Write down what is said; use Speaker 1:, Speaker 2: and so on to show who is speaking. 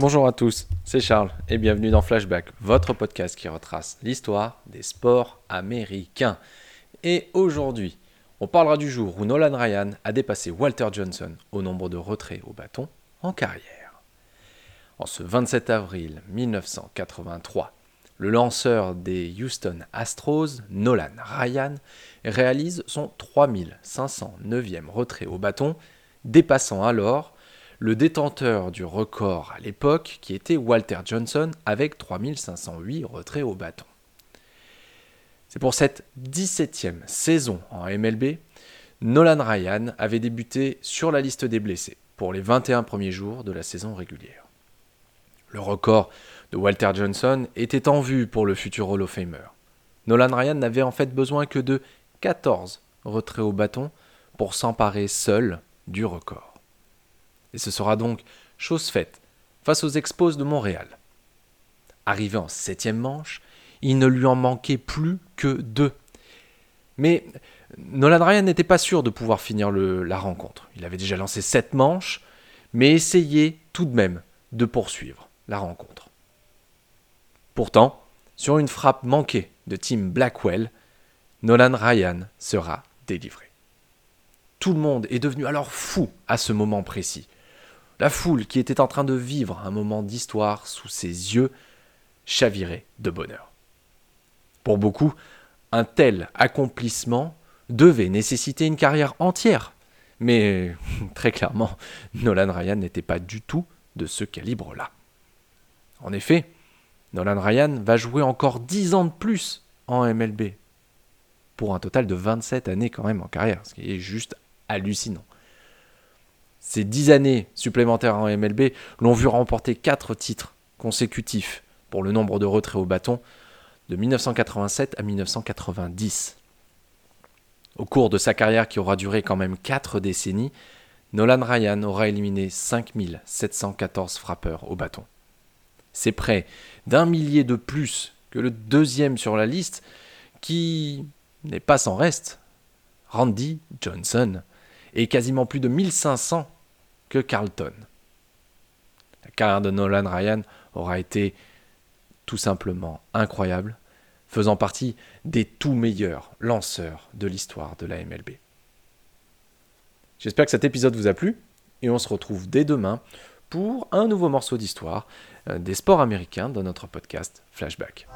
Speaker 1: Bonjour à tous, c'est Charles et bienvenue dans Flashback, votre podcast qui retrace l'histoire des sports américains. Et aujourd'hui, on parlera du jour où Nolan Ryan a dépassé Walter Johnson au nombre de retraits au bâton en carrière. En ce 27 avril 1983, le lanceur des Houston Astros, Nolan Ryan, réalise son 3509e retrait au bâton, dépassant alors le détenteur du record à l'époque qui était Walter Johnson avec 3508 retraits au bâton. C'est pour cette 17e saison en MLB, Nolan Ryan avait débuté sur la liste des blessés pour les 21 premiers jours de la saison régulière. Le record de Walter Johnson était en vue pour le futur Hall of Famer. Nolan Ryan n'avait en fait besoin que de 14 retraits au bâton pour s'emparer seul du record. Et ce sera donc chose faite face aux Expos de Montréal. Arrivé en septième manche, il ne lui en manquait plus que deux. Mais Nolan Ryan n'était pas sûr de pouvoir finir la rencontre. Il avait déjà lancé sept manches, mais essayait tout de même de poursuivre la rencontre. Pourtant, sur une frappe manquée de Tim Blackwell, Nolan Ryan sera délivré. Tout le monde est devenu alors fou à ce moment précis. La foule, qui était en train de vivre un moment d'histoire sous ses yeux, chavirait de bonheur. Pour beaucoup, un tel accomplissement devait nécessiter une carrière entière. Mais très clairement, Nolan Ryan n'était pas du tout de ce calibre-là. En effet, Nolan Ryan va jouer encore 10 ans de plus en MLB, pour un total de 27 années quand même en carrière, ce qui est juste hallucinant. Ces dix années supplémentaires en MLB l'ont vu remporter quatre titres consécutifs pour le nombre de retraits au bâton de 1987 à 1990. Au cours de sa carrière qui aura duré quand même quatre décennies, Nolan Ryan aura éliminé 5714 frappeurs au bâton. C'est près d'un millier de plus que le deuxième sur la liste, qui n'est pas sans reste, Randy Johnson et quasiment plus de 1500 que Carlton. La carrière de Nolan Ryan aura été tout simplement incroyable, faisant partie des tout meilleurs lanceurs de l'histoire de la MLB. J'espère que cet épisode vous a plu et on se retrouve dès demain pour un nouveau morceau d'histoire euh, des sports américains dans notre podcast Flashback.